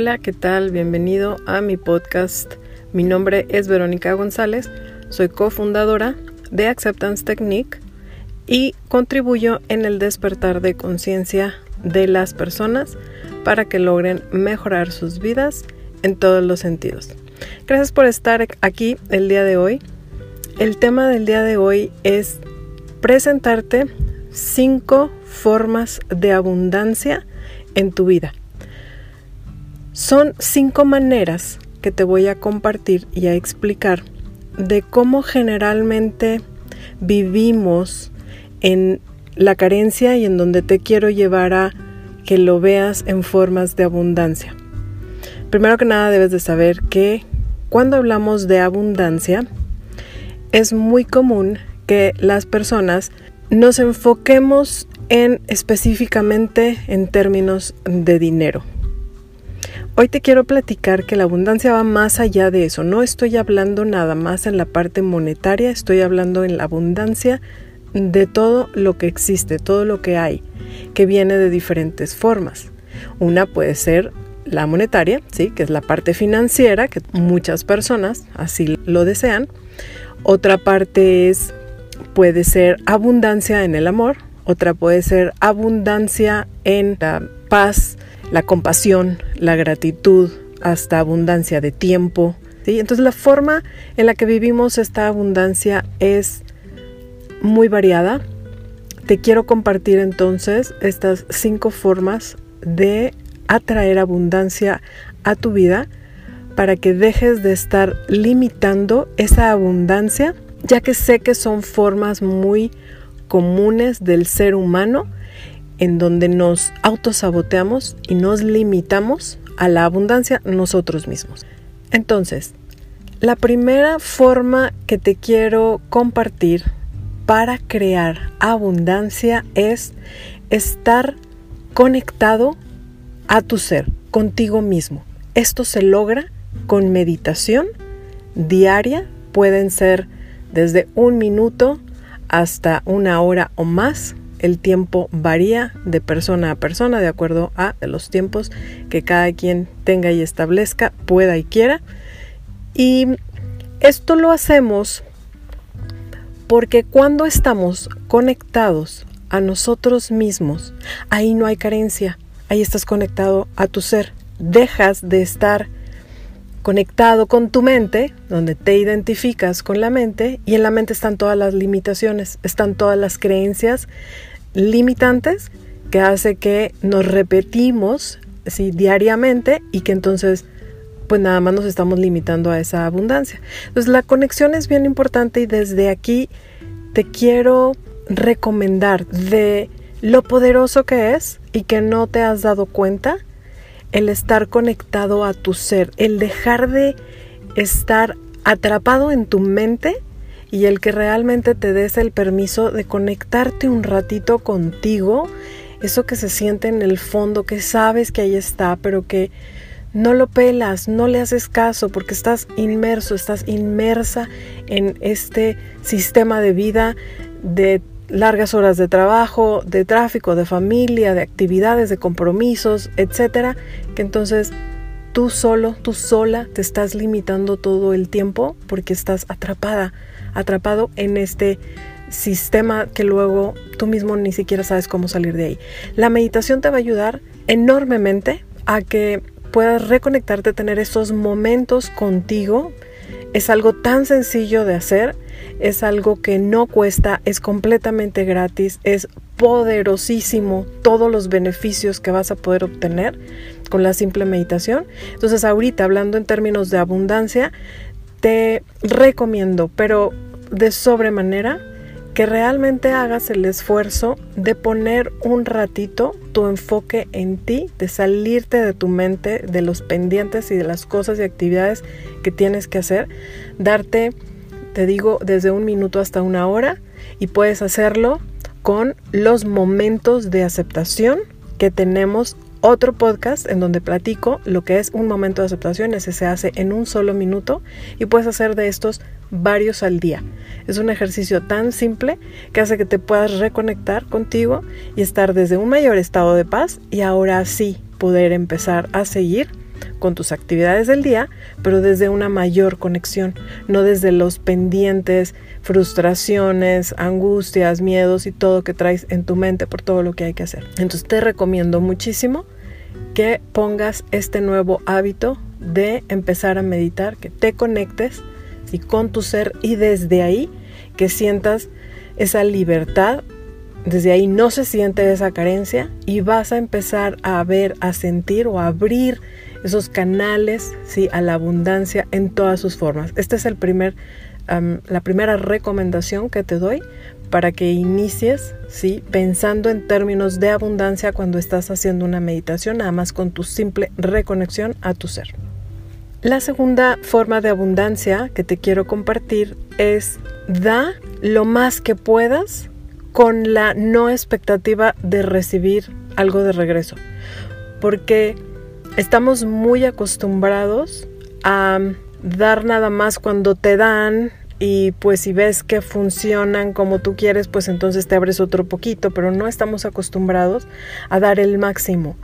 Hola, ¿qué tal? Bienvenido a mi podcast. Mi nombre es Verónica González, soy cofundadora de Acceptance Technique y contribuyo en el despertar de conciencia de las personas para que logren mejorar sus vidas en todos los sentidos. Gracias por estar aquí el día de hoy. El tema del día de hoy es presentarte cinco formas de abundancia en tu vida. Son cinco maneras que te voy a compartir y a explicar de cómo generalmente vivimos en la carencia y en donde te quiero llevar a que lo veas en formas de abundancia. Primero que nada debes de saber que cuando hablamos de abundancia es muy común que las personas nos enfoquemos en específicamente en términos de dinero. Hoy te quiero platicar que la abundancia va más allá de eso. No estoy hablando nada más en la parte monetaria, estoy hablando en la abundancia de todo lo que existe, todo lo que hay, que viene de diferentes formas. Una puede ser la monetaria, ¿sí? que es la parte financiera, que muchas personas así lo desean. Otra parte es, puede ser abundancia en el amor, otra puede ser abundancia en la paz, la compasión, la gratitud, hasta abundancia de tiempo. ¿sí? Entonces la forma en la que vivimos esta abundancia es muy variada. Te quiero compartir entonces estas cinco formas de atraer abundancia a tu vida para que dejes de estar limitando esa abundancia, ya que sé que son formas muy comunes del ser humano en donde nos autosaboteamos y nos limitamos a la abundancia nosotros mismos. Entonces, la primera forma que te quiero compartir para crear abundancia es estar conectado a tu ser, contigo mismo. Esto se logra con meditación diaria, pueden ser desde un minuto hasta una hora o más el tiempo varía de persona a persona de acuerdo a los tiempos que cada quien tenga y establezca, pueda y quiera. Y esto lo hacemos porque cuando estamos conectados a nosotros mismos, ahí no hay carencia, ahí estás conectado a tu ser. Dejas de estar conectado con tu mente, donde te identificas con la mente, y en la mente están todas las limitaciones, están todas las creencias limitantes que hace que nos repetimos diariamente y que entonces pues nada más nos estamos limitando a esa abundancia. Entonces la conexión es bien importante y desde aquí te quiero recomendar de lo poderoso que es y que no te has dado cuenta el estar conectado a tu ser, el dejar de estar atrapado en tu mente y el que realmente te des el permiso de conectarte un ratito contigo, eso que se siente en el fondo, que sabes que ahí está, pero que no lo pelas, no le haces caso porque estás inmerso, estás inmersa en este sistema de vida de largas horas de trabajo, de tráfico, de familia, de actividades, de compromisos, etcétera, que entonces tú solo, tú sola te estás limitando todo el tiempo porque estás atrapada atrapado en este sistema que luego tú mismo ni siquiera sabes cómo salir de ahí. La meditación te va a ayudar enormemente a que puedas reconectarte, tener esos momentos contigo. Es algo tan sencillo de hacer, es algo que no cuesta, es completamente gratis, es poderosísimo todos los beneficios que vas a poder obtener con la simple meditación. Entonces ahorita hablando en términos de abundancia, te recomiendo, pero de sobremanera, que realmente hagas el esfuerzo de poner un ratito tu enfoque en ti, de salirte de tu mente, de los pendientes y de las cosas y actividades que tienes que hacer, darte, te digo, desde un minuto hasta una hora y puedes hacerlo con los momentos de aceptación que tenemos otro podcast en donde platico lo que es un momento de aceptación. Ese se hace en un solo minuto y puedes hacer de estos varios al día. Es un ejercicio tan simple que hace que te puedas reconectar contigo y estar desde un mayor estado de paz y ahora sí poder empezar a seguir con tus actividades del día, pero desde una mayor conexión, no desde los pendientes, frustraciones, angustias, miedos y todo que traes en tu mente por todo lo que hay que hacer. Entonces te recomiendo muchísimo que pongas este nuevo hábito de empezar a meditar, que te conectes y con tu ser y desde ahí que sientas esa libertad, desde ahí no se siente esa carencia y vas a empezar a ver, a sentir o a abrir esos canales ¿sí? a la abundancia en todas sus formas. Esta es el primer, la primera recomendación que te doy para que inicies ¿sí? pensando en términos de abundancia cuando estás haciendo una meditación, nada más con tu simple reconexión a tu ser. La segunda forma de abundancia que te quiero compartir es da lo más que puedas con la no expectativa de recibir algo de regreso. Porque estamos muy acostumbrados a dar nada más cuando te dan y pues si ves que funcionan como tú quieres, pues entonces te abres otro poquito, pero no estamos acostumbrados a dar el máximo,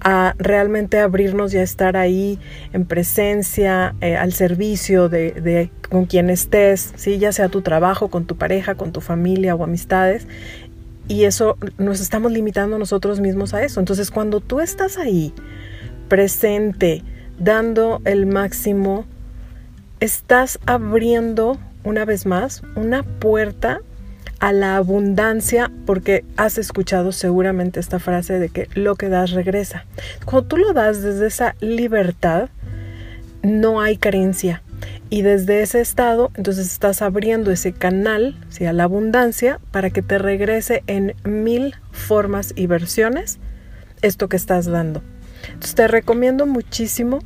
a realmente abrirnos y a estar ahí en presencia, eh, al servicio de, de, con quien estés, ¿sí? ya sea tu trabajo, con tu pareja, con tu familia o amistades. Y eso nos estamos limitando nosotros mismos a eso. Entonces cuando tú estás ahí, presente, dando el máximo, estás abriendo una vez más una puerta a la abundancia porque has escuchado seguramente esta frase de que lo que das regresa. Cuando tú lo das desde esa libertad, no hay carencia. Y desde ese estado, entonces estás abriendo ese canal la abundancia para que te regrese en mil formas y versiones esto que estás dando. Entonces te recomiendo muchísimo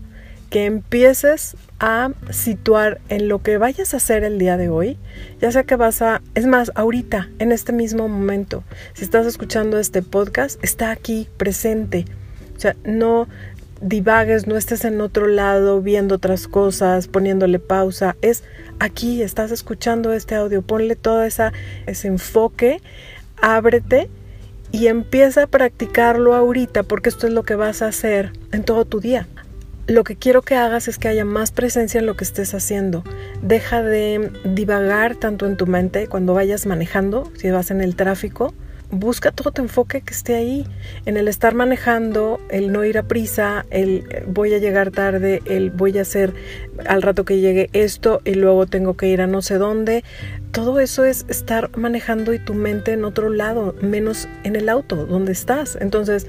que empieces a situar en lo que vayas a hacer el día de hoy, ya sea que vas a, es más, ahorita, en este mismo momento, si estás escuchando este podcast, está aquí presente. O sea, no divagues, no estés en otro lado viendo otras cosas, poniéndole pausa, es aquí, estás escuchando este audio, ponle todo esa, ese enfoque, ábrete y empieza a practicarlo ahorita porque esto es lo que vas a hacer en todo tu día lo que quiero que hagas es que haya más presencia en lo que estés haciendo. Deja de divagar tanto en tu mente cuando vayas manejando, si vas en el tráfico. Busca todo tu enfoque que esté ahí, en el estar manejando, el no ir a prisa, el voy a llegar tarde, el voy a hacer al rato que llegue esto y luego tengo que ir a no sé dónde. Todo eso es estar manejando y tu mente en otro lado, menos en el auto donde estás. Entonces,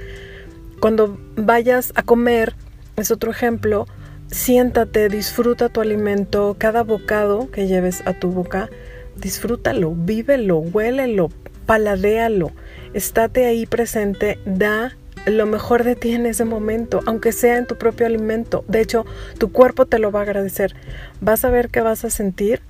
cuando vayas a comer, es otro ejemplo. Siéntate, disfruta tu alimento, cada bocado que lleves a tu boca, disfrútalo, vívelo, huélelo, paladéalo, estate ahí presente, da lo mejor de ti en ese momento, aunque sea en tu propio alimento. De hecho, tu cuerpo te lo va a agradecer. Vas a ver que vas a sentir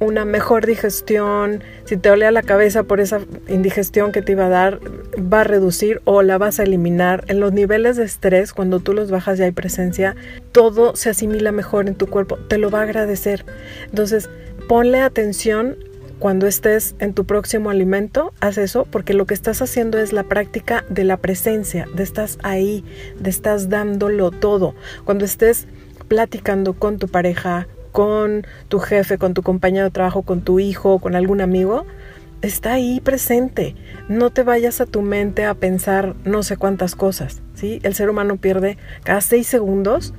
una mejor digestión, si te olea la cabeza por esa indigestión que te iba a dar, va a reducir o la vas a eliminar. En los niveles de estrés, cuando tú los bajas y hay presencia, todo se asimila mejor en tu cuerpo, te lo va a agradecer. Entonces, ponle atención cuando estés en tu próximo alimento, haz eso porque lo que estás haciendo es la práctica de la presencia, de estás ahí, de estás dándolo todo. Cuando estés platicando con tu pareja, con tu jefe, con tu compañero de trabajo, con tu hijo, con algún amigo, está ahí presente. No te vayas a tu mente a pensar no sé cuántas cosas. ¿sí? El ser humano pierde cada seis segundos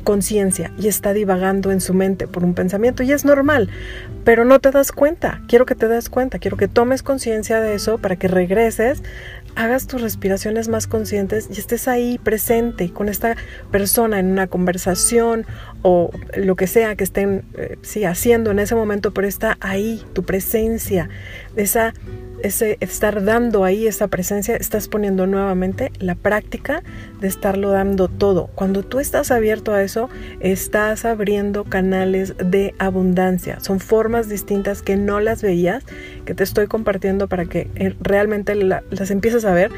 conciencia y está divagando en su mente por un pensamiento y es normal, pero no te das cuenta. Quiero que te des cuenta, quiero que tomes conciencia de eso para que regreses hagas tus respiraciones más conscientes y estés ahí presente con esta persona en una conversación o lo que sea que estén eh, haciendo en ese momento, pero está ahí, tu presencia, esa ese estar dando ahí esa presencia, estás poniendo nuevamente la práctica de estarlo dando todo. Cuando tú estás abierto a eso, estás abriendo canales de abundancia. Son formas distintas que no las veías, que te estoy compartiendo para que eh, realmente las empieces a ver,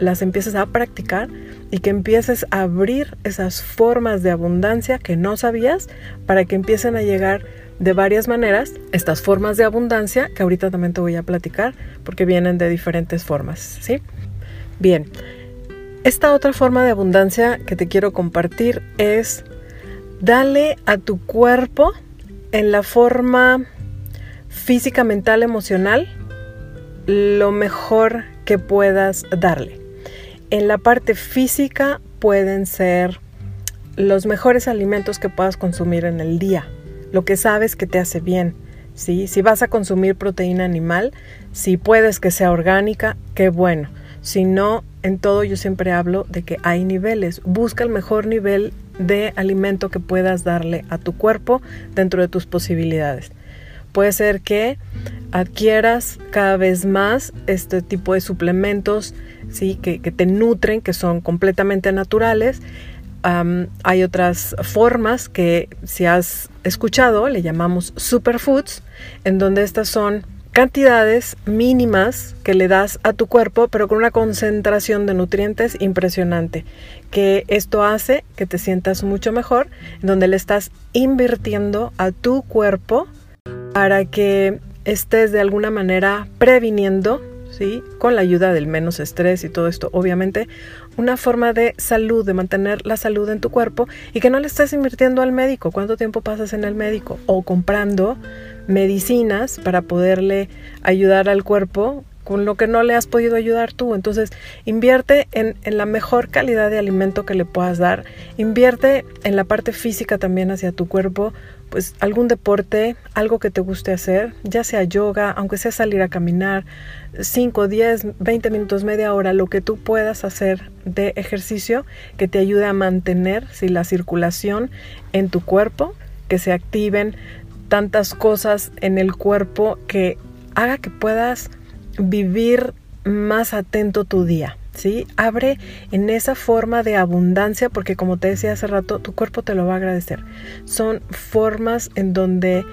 las empieces a practicar y que empieces a abrir esas formas de abundancia que no sabías para que empiecen a llegar de varias maneras estas formas de abundancia que ahorita también te voy a platicar porque vienen de diferentes formas, ¿sí? Bien, Esta otra forma de abundancia que te quiero compartir es dale a tu cuerpo en la forma física, mental, emocional lo mejor que puedas darle. En la parte física pueden ser los mejores alimentos que puedas consumir en el día, lo que sabes que te hace bien. ¿sí? Si vas a consumir proteína animal, si puedes que sea orgánica, qué bueno. Si no, en todo yo siempre hablo de que hay niveles. Busca el mejor nivel de alimento que puedas darle a tu cuerpo dentro de tus posibilidades. Puede ser que adquieras cada vez más este tipo de suplementos ¿sí? que, te nutren, que son completamente naturales. Hay otras formas que si has escuchado le llamamos superfoods, en donde estas son cantidades mínimas que le das a tu cuerpo, pero con una concentración de nutrientes impresionante, que esto hace que te sientas mucho mejor, donde le estás invirtiendo a tu cuerpo para que estés de alguna manera previniendo, ¿sí? Con la ayuda del menos estrés y todo esto, obviamente, una forma de salud, de mantener la salud en tu cuerpo y que no le estés invirtiendo al médico. ¿Cuánto tiempo pasas en el médico? O comprando medicinas para poderle ayudar al cuerpo con lo que no le has podido ayudar tú. Entonces, invierte en, en, la mejor calidad de alimento que le puedas dar. Invierte en la parte física también hacia tu cuerpo pues algún deporte, algo que te guste hacer, ya sea yoga, aunque sea salir a caminar, 5, 10, 20 minutos, media hora, lo que tú puedas hacer de ejercicio que te ayude a mantener si la circulación en tu cuerpo, que se activen tantas cosas en el cuerpo que haga que puedas vivir más atento tu día. ¿Sí? Abre en esa forma de abundancia porque como te decía hace rato, tu cuerpo te lo va a agradecer. Son formas en donde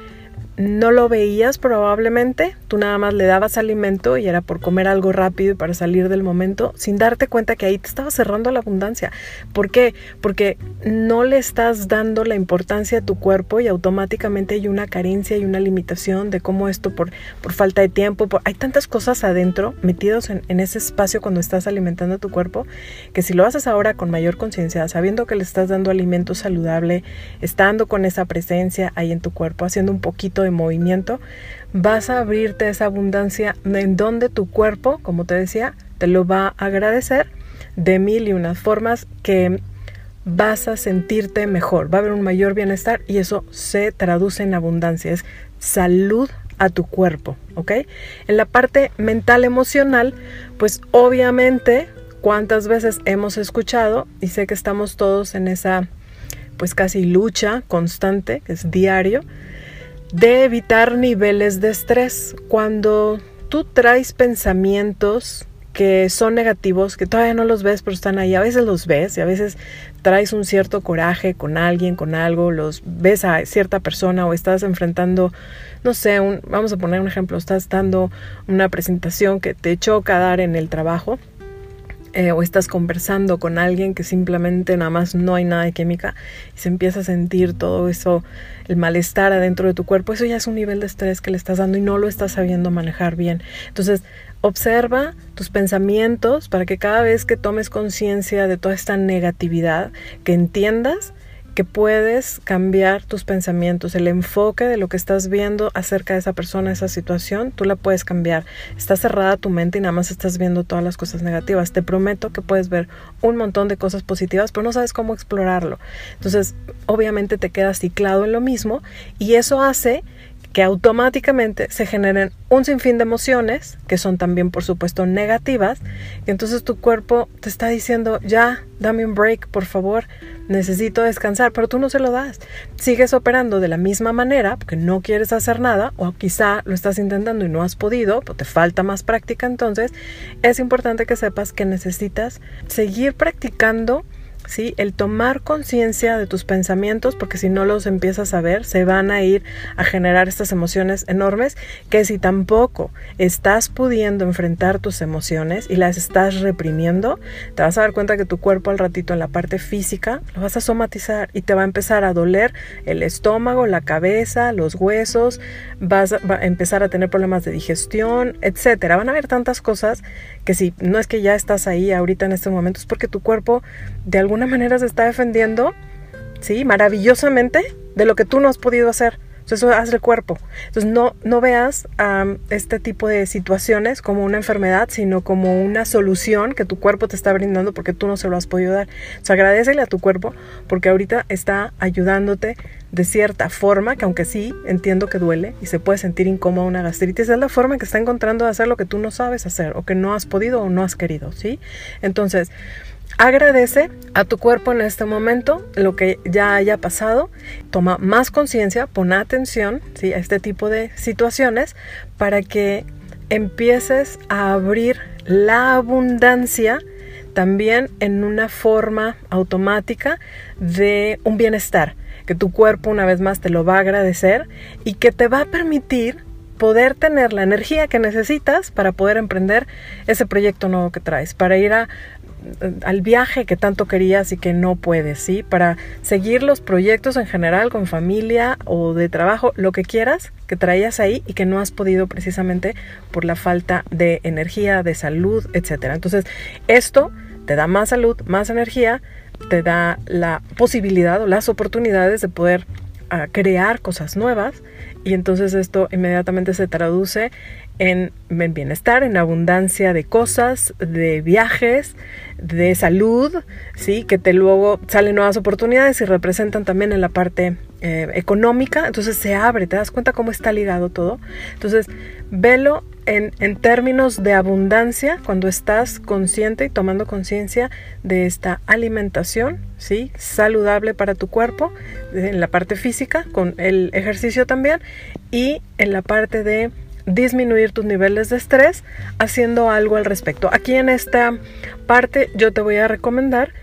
no lo veías probablemente, tú nada más le dabas alimento y era por comer algo rápido y para salir del momento, sin darte cuenta que ahí te estaba cerrando la abundancia. ¿Por qué? Porque no le estás dando la importancia a tu cuerpo y automáticamente hay una carencia y una limitación de cómo esto por, por falta de tiempo, hay tantas cosas adentro metidos en, en ese espacio cuando estás alimentando a tu cuerpo, que si lo haces ahora con mayor conciencia, sabiendo que le estás dando alimento saludable, estando con esa presencia ahí en tu cuerpo, haciendo un poquito de movimiento, vas a abrirte esa abundancia en donde tu cuerpo, como te decía, te lo va a agradecer de mil y unas formas que vas a sentirte mejor, va a haber un mayor bienestar y eso se traduce en abundancia, es salud a tu cuerpo, ¿ok? En la parte mental emocional, pues obviamente cuántas veces hemos escuchado y sé que estamos todos en esa pues casi lucha constante, es diario, de evitar niveles de estrés. Cuando tú traes pensamientos que son negativos, que todavía no los ves, pero están ahí, a veces los ves y a veces traes un cierto coraje con alguien, con algo, los ves a cierta persona o estás enfrentando, no sé, un, vamos a poner un ejemplo, estás dando una presentación que te choca dar en el trabajo eh, o estás conversando con alguien que simplemente nada más no hay nada de química y se empieza a sentir todo eso, el malestar adentro de tu cuerpo, eso ya es un nivel de estrés que le estás dando y no lo estás sabiendo manejar bien. Entonces, observa tus pensamientos para que cada vez que tomes conciencia de toda esta negatividad, que entiendas que puedes cambiar tus pensamientos, el enfoque de lo que estás viendo acerca de esa persona, esa situación, tú la puedes cambiar. Está cerrada tu mente y nada más estás viendo todas las cosas negativas. Te prometo que puedes ver un montón de cosas positivas, pero no sabes cómo explorarlo. Entonces, obviamente te quedas ciclado en lo mismo y eso hace que automáticamente se generen un sinfín de emociones, que son también por supuesto negativas, y entonces tu cuerpo te está diciendo, ya, dame un break, por favor, necesito descansar, pero tú no se lo das. Sigues operando de la misma manera, porque no quieres hacer nada, o quizá lo estás intentando y no has podido, pero te falta más práctica, entonces es importante que sepas que necesitas seguir practicando ¿sí? El tomar conciencia de tus pensamientos, porque si no los empiezas a ver, se van a ir a generar estas emociones enormes, que si tampoco estás pudiendo enfrentar tus emociones y las estás reprimiendo, te vas a dar cuenta que tu cuerpo al ratito en la parte física lo vas a somatizar y te va a empezar a doler el estómago, la cabeza, los huesos, vas a empezar a tener problemas de digestión, etcétera. Van a haber tantas cosas que si no es que ya estás ahí ahorita en este momento, es porque tu cuerpo de alguna manera se está defendiendo, ¿sí? Maravillosamente de lo que tú no has podido hacer. Eso hace el cuerpo. Entonces, no, no veas este tipo de situaciones como una enfermedad, sino como una solución que tu cuerpo te está brindando porque tú no se lo has podido dar. Entonces, agradecele a tu cuerpo porque ahorita está ayudándote de cierta forma, que aunque sí entiendo que duele y se puede sentir incómoda una gastritis, es la forma que está encontrando de hacer lo que tú no sabes hacer o que no has podido o no has querido, ¿sí? Entonces, Agradece a tu cuerpo en este momento lo que ya haya pasado, toma más conciencia, pon atención a este tipo de situaciones para que empieces a abrir la abundancia también en una forma automática de un bienestar, que tu cuerpo una vez más te lo va a agradecer y que te va a permitir poder tener la energía que necesitas para poder emprender ese proyecto nuevo que traes, para ir a al viaje que tanto querías y que no puedes, ¿sí? Para seguir los proyectos en general con familia o de trabajo, lo que quieras que traías ahí y que no has podido precisamente por la falta de energía, de salud, etcétera. Entonces, esto te da más salud, más energía, te da la posibilidad o las oportunidades de poder ah, crear cosas nuevas y entonces esto inmediatamente se traduce en, bienestar, en abundancia de cosas, de viajes, de salud, ¿sí? que te luego salen nuevas oportunidades y representan también en la parte eh, económica, entonces se abre, te das cuenta cómo está ligado todo. Entonces, velo en, en términos de abundancia cuando estás consciente y tomando conciencia de esta alimentación, ¿sí? saludable para tu cuerpo, en la parte física, con el ejercicio también, y en la parte de disminuir tus niveles de estrés haciendo algo al respecto. Aquí en esta parte yo te voy a recomendar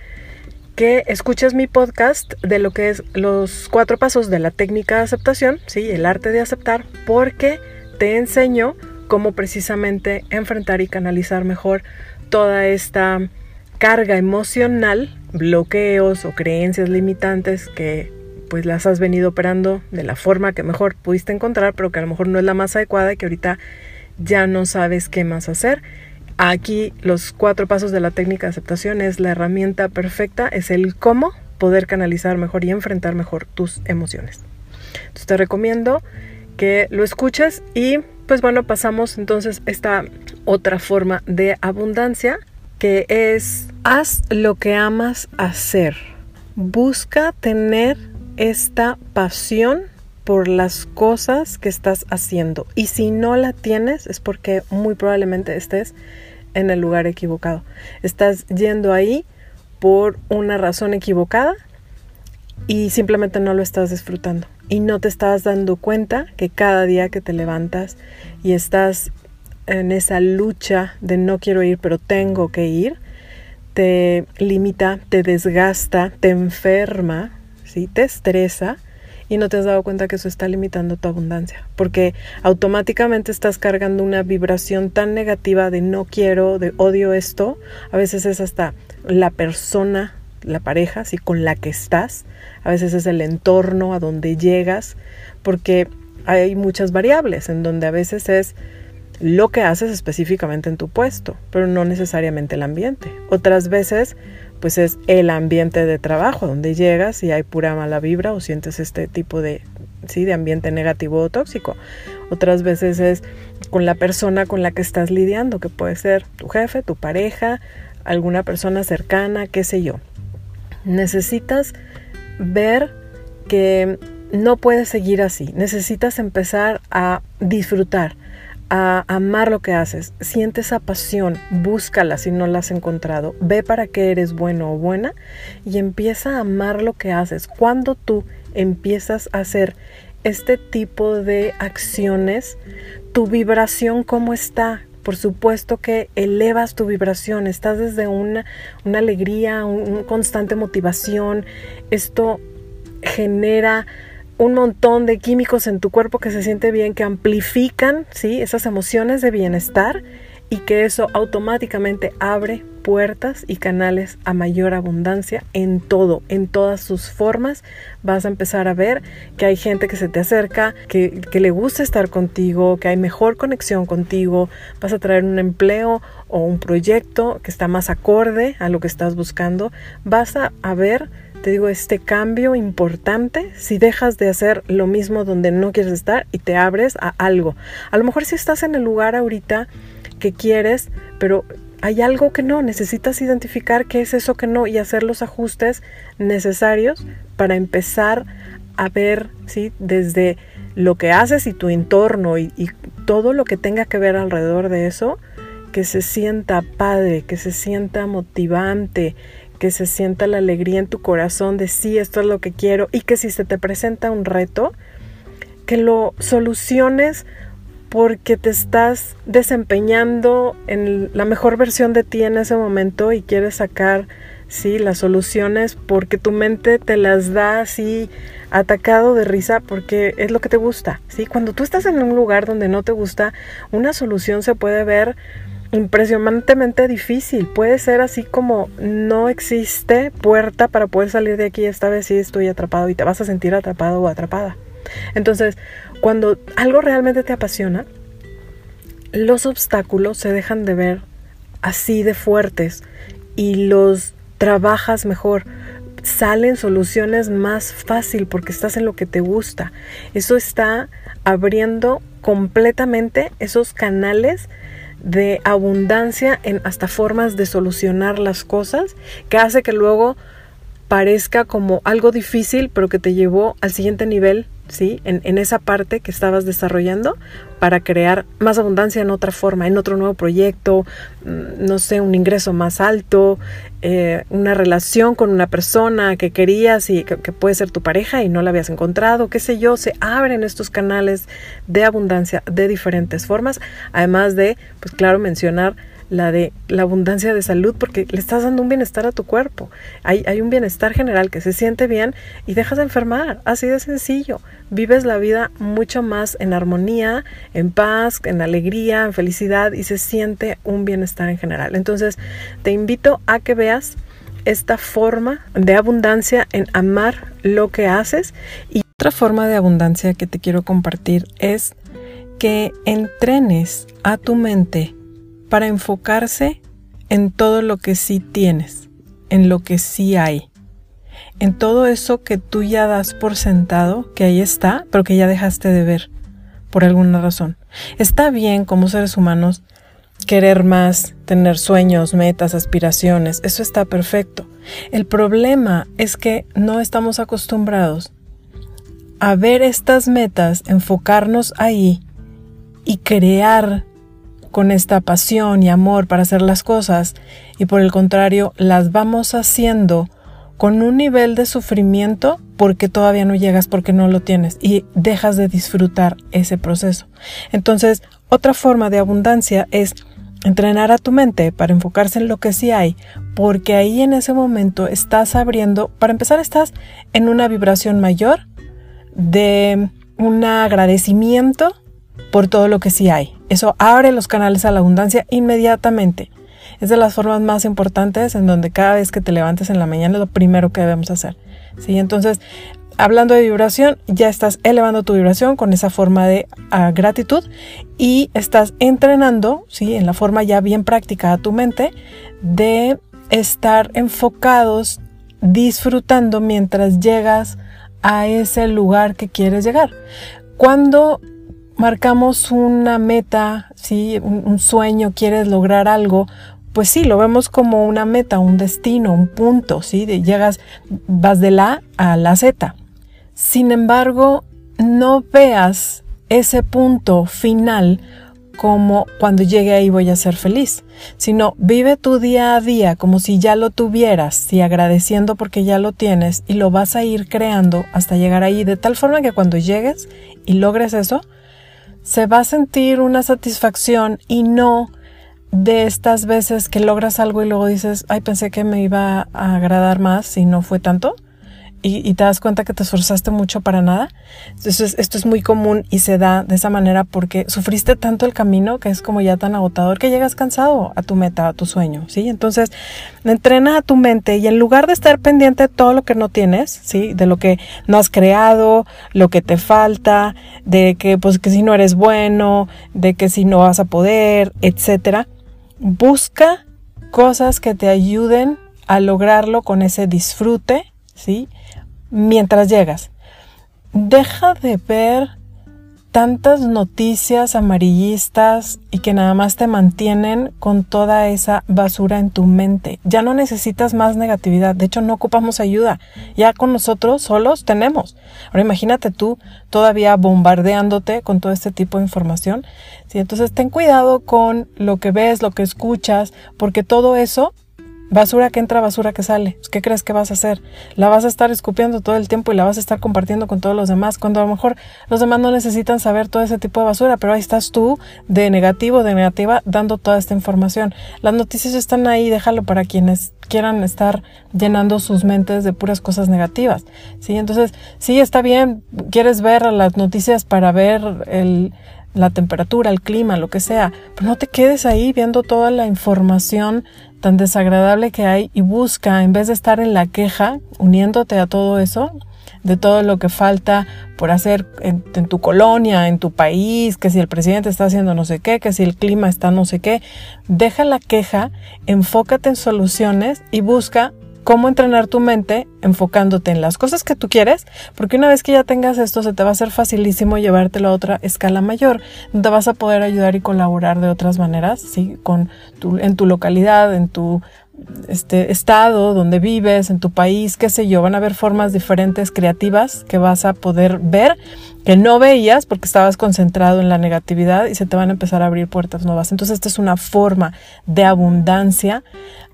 que escuches mi podcast de lo que es los cuatro pasos de la técnica de aceptación, ¿sí? el arte de aceptar, porque te enseño cómo precisamente enfrentar y canalizar mejor toda esta carga emocional, bloqueos o creencias limitantes que pues las has venido operando de la forma que mejor pudiste encontrar, pero que a lo mejor no es la más adecuada y que ahorita ya no sabes qué más hacer. Aquí los cuatro pasos de la técnica de aceptación es la herramienta perfecta, es el cómo poder canalizar mejor y enfrentar mejor tus emociones. Entonces te recomiendo que lo escuches y pues bueno, pasamos entonces esta otra forma de abundancia que es haz lo que amas hacer. Busca tener esta pasión por las cosas que estás haciendo. Y si no la tienes es porque muy probablemente estés en el lugar equivocado. Estás yendo ahí por una razón equivocada y simplemente no lo estás disfrutando. Y no te estás dando cuenta que cada día que te levantas y estás en esa lucha de no quiero ir pero tengo que ir, te limita, te desgasta, te enferma te estresa y no te has dado cuenta que eso está limitando tu abundancia, porque automáticamente estás cargando una vibración tan negativa de no quiero, de odio esto, a veces es hasta la persona, la pareja, ¿sí? con la que estás, a veces es el entorno a donde llegas, porque hay muchas variables en donde a veces es lo que haces específicamente en tu puesto, pero no necesariamente el ambiente. Otras veces pues es el ambiente de trabajo, donde llegas y hay pura mala vibra o sientes este tipo de, ¿sí? de ambiente negativo o tóxico. Otras veces es con la persona con la que estás lidiando, que puede ser tu jefe, tu pareja, alguna persona cercana, qué sé yo. Necesitas ver que no puedes seguir así, necesitas empezar a disfrutar, a amar lo que haces. Siente esa pasión, búscala si no la has encontrado. Ve para qué eres bueno o buena y empieza a amar lo que haces. Cuando tú empiezas a hacer este tipo de acciones, tu vibración cómo está, por supuesto que elevas tu vibración, estás desde una, una alegría, una constante motivación. Esto genera un montón de químicos en tu cuerpo que se siente bien, que amplifican ¿sí? esas emociones de bienestar y que eso automáticamente abre puertas y canales a mayor abundancia en todo, en todas sus formas. Vas a empezar a ver que hay gente que se te acerca, que, que, le gusta estar contigo, que hay mejor conexión contigo, vas a traer un empleo o un proyecto que está más acorde a lo que estás buscando. Vas a, a ver te digo, este cambio importante si dejas de hacer lo mismo donde no quieres estar y te abres a algo. A lo mejor si estás en el lugar ahorita que quieres, pero hay algo que no, necesitas identificar qué es eso que no y hacer los ajustes necesarios para empezar a ver, ¿sí? Desde lo que haces y tu entorno y, y todo lo que tenga que ver alrededor de eso, que se sienta padre, que se sienta motivante, que se sienta la alegría en tu corazón de sí, esto es lo que quiero y que si se te presenta un reto, que lo soluciones porque te estás desempeñando en la mejor versión de ti en ese momento y quieres sacar sí las soluciones porque tu mente te las da así atacado de risa porque es lo que te gusta, ¿sí? Cuando tú estás en un lugar donde no te gusta, una solución se puede ver impresionantemente difícil. Puede ser así como no existe puerta para poder salir de aquí. Esta vez sí estoy atrapado y te vas a sentir atrapado o atrapada. Entonces, cuando algo realmente te apasiona, los obstáculos se dejan de ver así de fuertes y los trabajas mejor. Salen soluciones más fácil porque estás en lo que te gusta. Eso está abriendo completamente esos canales de abundancia en hasta formas de solucionar las cosas que hace que luego parezca como algo difícil pero que te llevó al siguiente nivel ¿sí? En, esa parte que estabas desarrollando para crear más abundancia en otra forma, en otro nuevo proyecto, mm, no sé, un ingreso más alto, eh, una relación con una persona que querías y que, que, puede ser tu pareja y no la habías encontrado, qué sé yo, se abren estos canales de abundancia de diferentes formas, además de, pues claro, mencionar la de la abundancia de salud, porque le estás dando un bienestar a tu cuerpo. Hay, hay un bienestar general que se siente bien y dejas de enfermar, así de sencillo. Vives la vida mucho más en armonía, en paz, en alegría, en felicidad y se siente un bienestar en general. Entonces, te invito a que veas esta forma de abundancia en amar lo que haces y otra forma de abundancia que te quiero compartir es que entrenes a tu mente para enfocarse en todo lo que sí tienes, en lo que sí hay, en todo eso que tú ya das por sentado, que ahí está, pero que ya dejaste de ver por alguna razón. Está bien como seres humanos querer más, tener sueños, metas, aspiraciones, eso está perfecto. El problema es que no estamos acostumbrados a ver estas metas, enfocarnos ahí y crear con esta pasión y amor para hacer las cosas y por el contrario las vamos haciendo con un nivel de sufrimiento porque todavía no llegas, porque no lo tienes y dejas de disfrutar ese proceso. Entonces, otra forma de abundancia es entrenar a tu mente para enfocarse en lo que sí hay, porque ahí en ese momento estás abriendo, para empezar estás en una vibración mayor de un agradecimiento por todo lo que sí hay. Eso abre los canales a la abundancia inmediatamente. Es de las formas más importantes en donde cada vez que te levantes en la mañana es lo primero que debemos hacer. ¿sí? Entonces, hablando de vibración, ya estás elevando tu vibración con esa forma de ah, gratitud y estás entrenando, ¿sí? en la forma ya bien práctica a tu mente, de estar enfocados, disfrutando mientras llegas a ese lugar que quieres llegar. Cuando marcamos una meta, ¿sí? Un, sueño, quieres lograr algo, pues sí, lo vemos como una meta, un destino, un punto, ¿sí? Llegas, vas de la A a la Z. Sin embargo, no veas ese punto final como cuando llegue ahí voy a ser feliz, sino vive tu día a día como si ya lo tuvieras y agradeciendo porque ya lo tienes y lo vas a ir creando hasta llegar ahí de tal forma que cuando llegues y logres eso, se va a sentir una satisfacción y no de estas veces que logras algo y luego dices, ay, pensé que me iba a agradar más y no fue tanto y, te das cuenta que te esforzaste mucho para nada. Entonces, esto es muy común y se da de esa manera porque sufriste tanto el camino que es como ya tan agotador que llegas cansado a tu meta, a tu sueño, ¿sí? Entonces, entrena a tu mente y en lugar de estar pendiente de todo lo que no tienes, ¿sí? De lo que no has creado, lo que te falta, de que, pues, que si no eres bueno, de que si no vas a poder, etcétera, busca cosas que te ayuden a lograrlo con ese disfrute, ¿sí? Mientras llegas. Deja de ver tantas noticias amarillistas y que nada más te mantienen con toda esa basura en tu mente. Ya no necesitas más negatividad, de hecho no ocupamos ayuda, ya con nosotros solos tenemos. Ahora imagínate tú todavía bombardeándote con todo este tipo de información. ¿sí? Entonces ten cuidado con lo que ves, lo que escuchas, porque todo eso basura que entra, basura que sale. Pues, ¿Qué crees que vas a hacer? La vas a estar escupiendo todo el tiempo y la vas a estar compartiendo con todos los demás, cuando a lo mejor los demás no necesitan saber todo ese tipo de basura, pero ahí estás tú de negativo, de negativa, dando toda esta información. Las noticias están ahí, déjalo para quienes quieran estar llenando sus mentes de puras cosas negativas. Sí, entonces, sí, está bien, quieres ver las noticias para ver el la temperatura, el clima, lo que sea, pero no te quedes ahí viendo toda la información tan desagradable que hay y busca, en vez de estar en la queja, uniéndote a todo eso, de todo lo que falta por hacer en, tu colonia, en tu país, que si el presidente está haciendo no sé qué, que si el clima está no sé qué, deja la queja, enfócate en soluciones y busca cómo entrenar tu mente enfocándote en las cosas que tú quieres, porque una vez que ya tengas esto se te va a hacer facilísimo llevártelo a otra escala mayor, donde vas a poder ayudar y colaborar de otras maneras, ¿sí? Con tu, en tu localidad, en tu este estado donde vives, en tu país, qué sé yo, van a haber formas diferentes creativas que vas a poder ver que no veías porque estabas concentrado en la negatividad y se te van a empezar a abrir puertas nuevas. Entonces, esta es una forma de abundancia,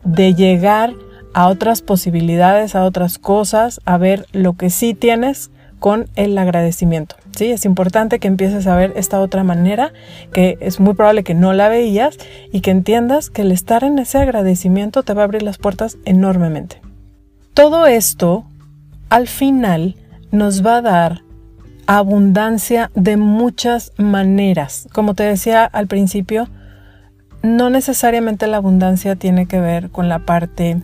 de llegar a otras posibilidades, a otras cosas, a ver lo que sí tienes con el agradecimiento. Sí, es importante que empieces a ver esta otra manera, que es muy probable que no la veías y que entiendas que el estar en ese agradecimiento te va a abrir las puertas enormemente. Todo esto, al final, nos va a dar abundancia de muchas maneras. Como te decía al principio, no necesariamente la abundancia tiene que ver con la parte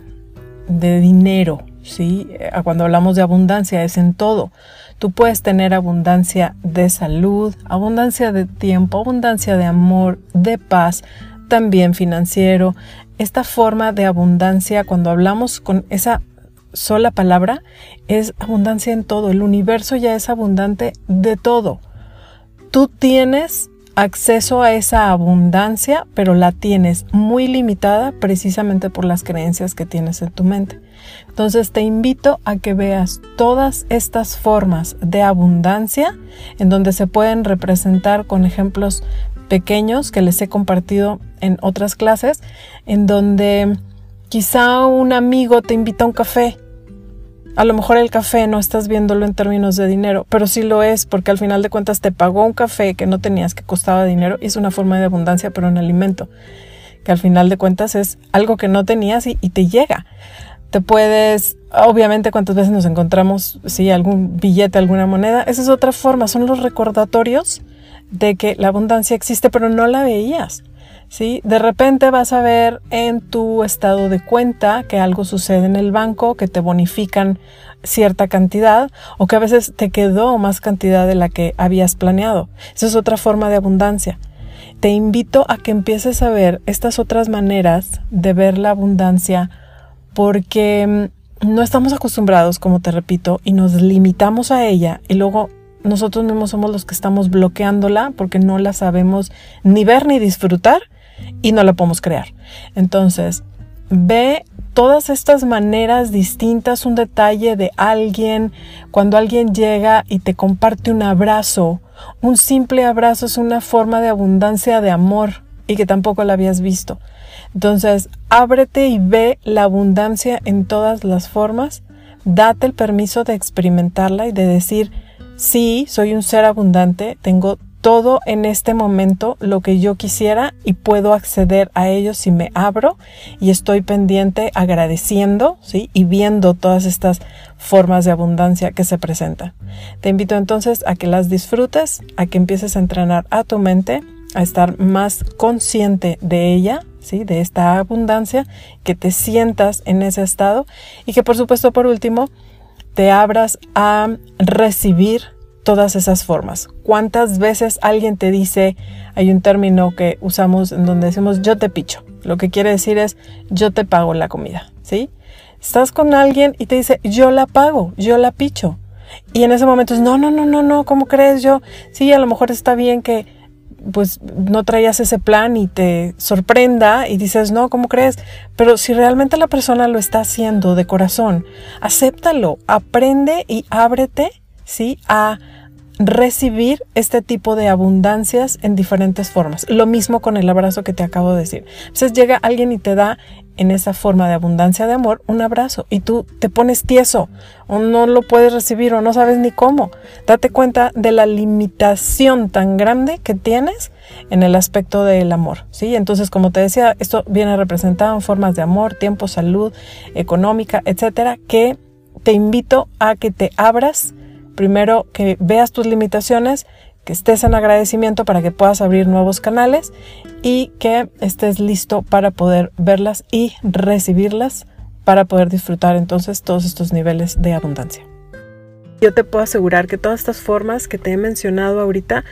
de dinero, ¿sí? Cuando hablamos de abundancia es en todo. Tú puedes tener abundancia de salud, abundancia de tiempo, abundancia de amor, de paz, también financiero. Esta forma de abundancia, cuando hablamos con esa sola palabra, es abundancia en todo. El universo ya es abundante de todo. Tú tienes acceso a esa abundancia, pero la tienes muy limitada precisamente por las creencias que tienes en tu mente. Entonces te invito a que veas todas estas formas de abundancia en donde se pueden representar con ejemplos pequeños que les he compartido en otras clases, en donde quizá un amigo te invita a un café a lo mejor el café no estás viéndolo en términos de dinero, pero sí lo es porque al final de cuentas te pagó un café que no tenías, que costaba dinero y es una forma de abundancia, pero en alimento, que al final de cuentas es algo que no tenías y, te llega. Te puedes, obviamente cuántas veces nos encontramos, si algún billete, alguna moneda, esa es otra forma, son los recordatorios de que la abundancia existe, pero no la veías. ¿Sí? De repente vas a ver en tu estado de cuenta que algo sucede en el banco, que te bonifican cierta cantidad o que a veces te quedó más cantidad de la que habías planeado. Esa es otra forma de abundancia. Te invito a que empieces a ver estas otras maneras de ver la abundancia porque mm, no estamos acostumbrados, como te repito, y nos limitamos a ella y luego nosotros mismos somos los que estamos bloqueándola porque no la sabemos ni ver ni disfrutar y no la podemos crear. Entonces, ve todas estas maneras distintas, un detalle de alguien, cuando alguien llega y te comparte un abrazo, un simple abrazo es una forma de abundancia de amor y que tampoco la habías visto. Entonces, ábrete y ve la abundancia en todas las formas, date el permiso de experimentarla y de decir, sí, soy un ser abundante, tengo todo en este momento lo que yo quisiera y puedo acceder a ellos si me abro y estoy pendiente agradeciendo, ¿sí? Y viendo todas estas formas de abundancia que se presentan. Te invito entonces a que las disfrutes, a que empieces a entrenar a tu mente, a estar más consciente de ella, ¿sí? De esta abundancia, que te sientas en ese estado y que por supuesto por último te abras a recibir todas esas formas. ¿Cuántas veces alguien te dice, hay un término que usamos en donde decimos yo te picho? Lo que quiere decir es yo te pago la comida, ¿sí? Estás con alguien y te dice yo la pago, yo la picho. Y en ese momento es, no, no, no, no, no, ¿cómo crees yo? Sí, a lo mejor está bien que pues no traías ese plan y te sorprenda y dices, no, ¿cómo crees? Pero si realmente la persona lo está haciendo de corazón, acéptalo, aprende y ábrete, ¿sí? A recibir este tipo de abundancias en diferentes formas. Lo mismo con el abrazo que te acabo de decir. Entonces llega alguien y te da en esa forma de abundancia de amor un abrazo y tú te pones tieso o no lo puedes recibir o no sabes ni cómo. Date cuenta de la limitación tan grande que tienes en el aspecto del amor, ¿sí? Entonces, como te decía, esto viene representado en formas de amor, tiempo, salud, económica, etcétera, que te invito a que te abras primero que veas tus limitaciones, que estés en agradecimiento para que puedas abrir nuevos canales y que estés listo para poder verlas y recibirlas para poder disfrutar entonces todos estos niveles de abundancia. Yo te puedo asegurar que todas estas formas que te he mencionado ahorita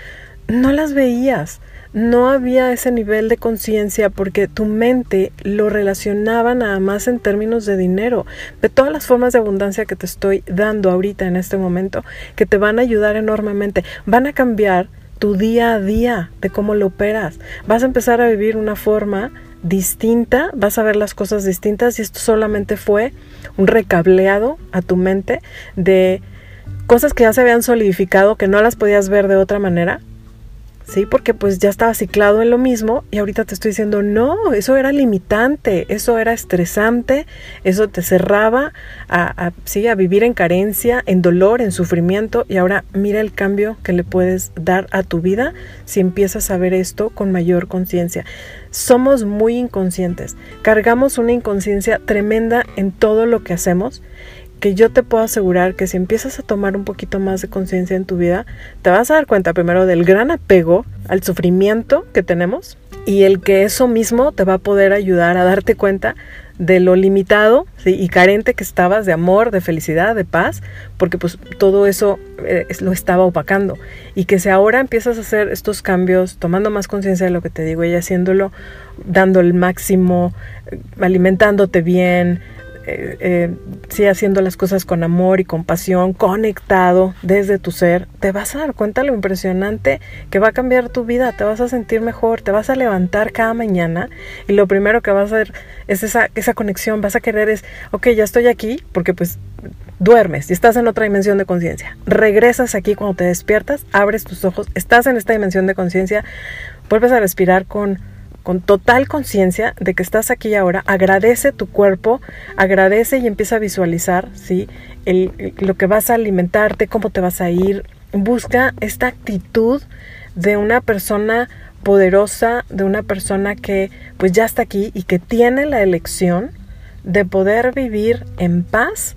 no las veías no había ese nivel de conciencia porque tu mente lo relacionaba nada más en términos de dinero. De todas las formas de abundancia que te estoy dando ahorita en este momento, que te van a ayudar enormemente, van a cambiar tu día a día de cómo lo operas. Vas a empezar a vivir una forma distinta, vas a ver las cosas distintas y esto solamente fue un recableado a tu mente de cosas que ya se habían solidificado, que no las podías ver de otra manera, ¿sí? Porque pues ya estaba ciclado en lo mismo y ahorita te estoy diciendo, no, eso era limitante, eso era estresante, eso te cerraba a, ¿sí? a vivir en carencia, en dolor, en sufrimiento y ahora mira el cambio que le puedes dar a tu vida si empiezas a ver esto con mayor conciencia. Somos muy inconscientes, cargamos una inconsciencia tremenda en todo lo que hacemos que yo te puedo asegurar que si empiezas a tomar un poquito más de conciencia en tu vida, te vas a dar cuenta primero del gran apego al sufrimiento que tenemos y el que eso mismo te va a poder ayudar a darte cuenta de lo limitado y carente que estabas de amor, de felicidad, de paz, porque pues todo eso eh, lo estaba opacando. Y que si ahora empiezas a hacer estos cambios, tomando más conciencia de lo que te digo y haciéndolo, dando el máximo, eh, alimentándote bien, eh, eh, sí haciendo las cosas con amor y compasión, conectado desde tu ser, te vas a dar cuenta lo impresionante que va a cambiar tu vida, te vas a sentir mejor, te vas a levantar cada mañana y lo primero que vas a hacer es esa, esa conexión, vas a querer es, ok, ya estoy aquí, porque pues duermes y estás en otra dimensión de conciencia. Regresas aquí cuando te despiertas, abres tus ojos, estás en esta dimensión de conciencia, vuelves a respirar con con total conciencia de que estás aquí ahora, agradece tu cuerpo, agradece y empieza a visualizar, ¿sí? lo que vas a alimentarte, cómo te vas a ir. Busca esta actitud de una persona poderosa, de una persona que pues ya está aquí y que tiene la elección de poder vivir en paz,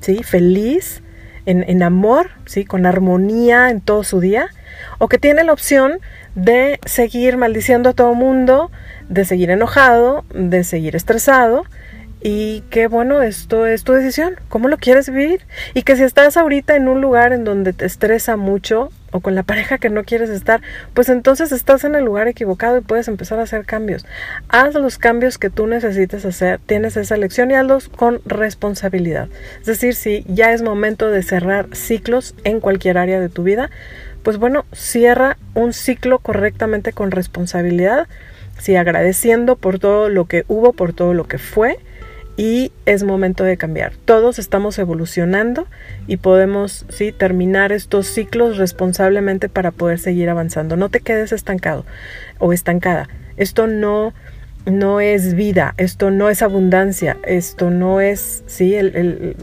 ¿sí? Feliz, en, en amor, ¿sí? Con armonía en todo su día, o que tiene la opción de seguir maldiciendo a todo mundo, de seguir enojado, de seguir estresado y que bueno, esto es tu decisión, cómo lo quieres vivir y que si estás ahorita en un lugar en donde te estresa mucho o con la pareja que no quieres estar, pues entonces estás en el lugar equivocado y puedes empezar a hacer cambios. Haz los cambios que tú necesites hacer, tienes esa elección y hazlos con responsabilidad. Es decir, si ya es momento de cerrar ciclos en cualquier área de tu vida, pues bueno, cierra un ciclo correctamente con responsabilidad, sí, agradeciendo por todo lo que hubo, por todo lo que fue, y es momento de cambiar. Todos estamos evolucionando y podemos sí terminar estos ciclos responsablemente para poder seguir avanzando. No te quedes estancado o estancada. Esto no no es vida, esto no es abundancia, esto no es, sí, el,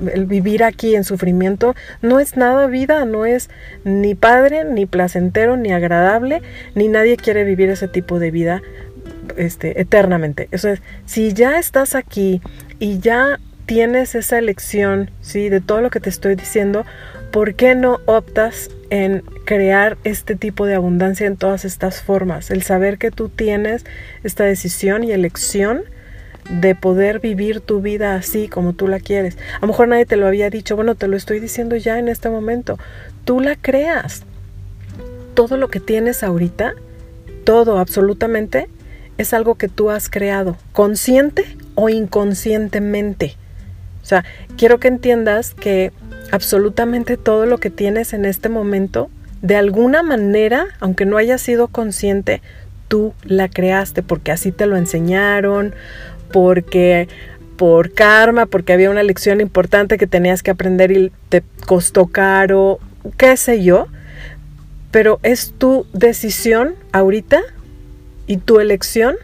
vivir aquí en sufrimiento no es nada vida, no es ni padre, ni placentero, ni agradable, ni nadie quiere vivir ese tipo de vida este, eternamente. Eso es, si ya estás aquí y ya tienes esa elección, sí, de todo lo que te estoy diciendo, ¿por qué no optas en crear este tipo de abundancia en todas estas formas? El saber que tú tienes esta decisión y elección de poder vivir tu vida así como tú la quieres. A lo mejor nadie te lo había dicho, bueno, te lo estoy diciendo ya en este momento. Tú la creas. Todo lo que tienes ahorita, todo absolutamente, es algo que tú has creado, consciente o inconscientemente. O sea, quiero que entiendas que absolutamente todo lo que tienes en este momento, de alguna manera, aunque no haya sido consciente, tú la creaste porque así te lo enseñaron, porque por karma, porque había una lección importante que tenías que aprender y te costó caro, qué sé yo, pero es tu decisión ahorita y tu elección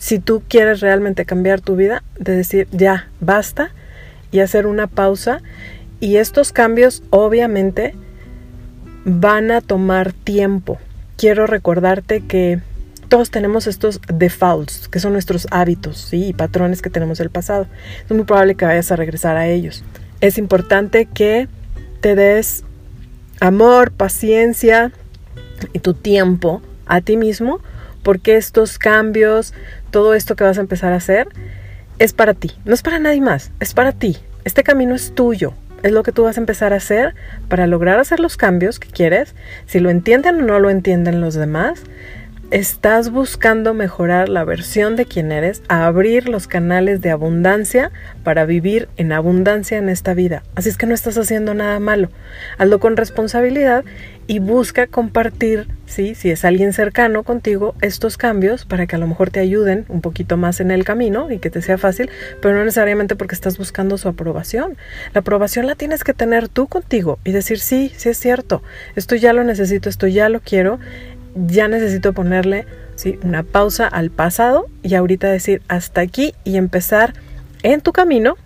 si tú quieres realmente cambiar tu vida, de decir ya, basta y hacer una pausa y estos cambios obviamente van a tomar tiempo. Quiero recordarte que todos tenemos estos defaults, que son nuestros hábitos y patrones que tenemos del pasado. Es muy probable que vayas a regresar a ellos. Es importante que te des amor, paciencia y tu tiempo a ti mismo, porque estos cambios, todo esto que vas a empezar a hacer, es para ti, no es para nadie más, es para ti. Este camino es tuyo, es lo que tú vas a empezar a hacer para lograr hacer los cambios que quieres. Si lo entienden o no lo entienden los demás, estás buscando mejorar la versión de quien eres, a abrir los canales de abundancia para vivir en abundancia en esta vida. Así es que no estás haciendo nada malo. Hazlo con responsabilidad y busca compartir, ¿sí? si es alguien cercano contigo, estos cambios para que a lo mejor te ayuden un poquito más en el camino y que te sea fácil, pero no necesariamente porque estás buscando su aprobación. La aprobación la tienes que tener tú contigo y decir, sí, sí es cierto, esto ya lo necesito, esto ya lo quiero ya necesito ponerle ¿sí? una pausa al pasado y ahorita decir hasta aquí y empezar en tu camino,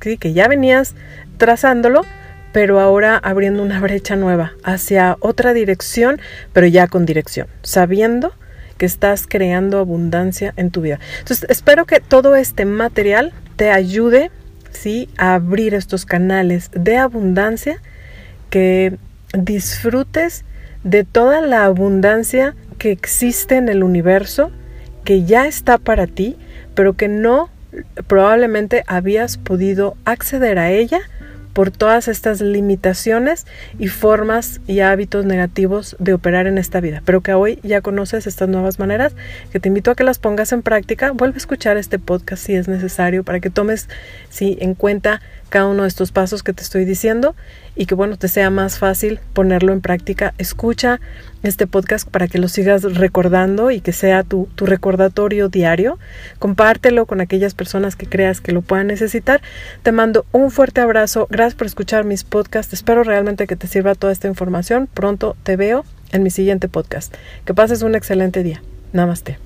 ¿sí? que ya venías trazándolo, pero ahora abriendo una brecha nueva hacia otra dirección, pero ya con dirección, sabiendo que estás creando abundancia en tu vida. Entonces, espero que todo este material te ayude ¿sí? a abrir estos canales de abundancia, que disfrutes de toda la abundancia que existe en el universo, que ya está para ti, pero que no probablemente habías podido acceder a ella por todas estas limitaciones y formas y hábitos negativos de operar en esta vida, pero que hoy ya conoces estas nuevas maneras, que te invito a que las pongas en práctica, vuelve a escuchar este podcast si es necesario para que tomes sí, en cuenta cada uno de estos pasos que te estoy diciendo y que bueno, te sea más fácil ponerlo en práctica. Escucha este podcast para que lo sigas recordando y que sea tu, tu recordatorio diario. Compártelo con aquellas personas que creas que lo puedan necesitar. Te mando un fuerte abrazo. Gracias por escuchar mis podcasts. Espero realmente que te sirva toda esta información. Pronto te veo en mi siguiente podcast. Que pases un excelente día. Namaste.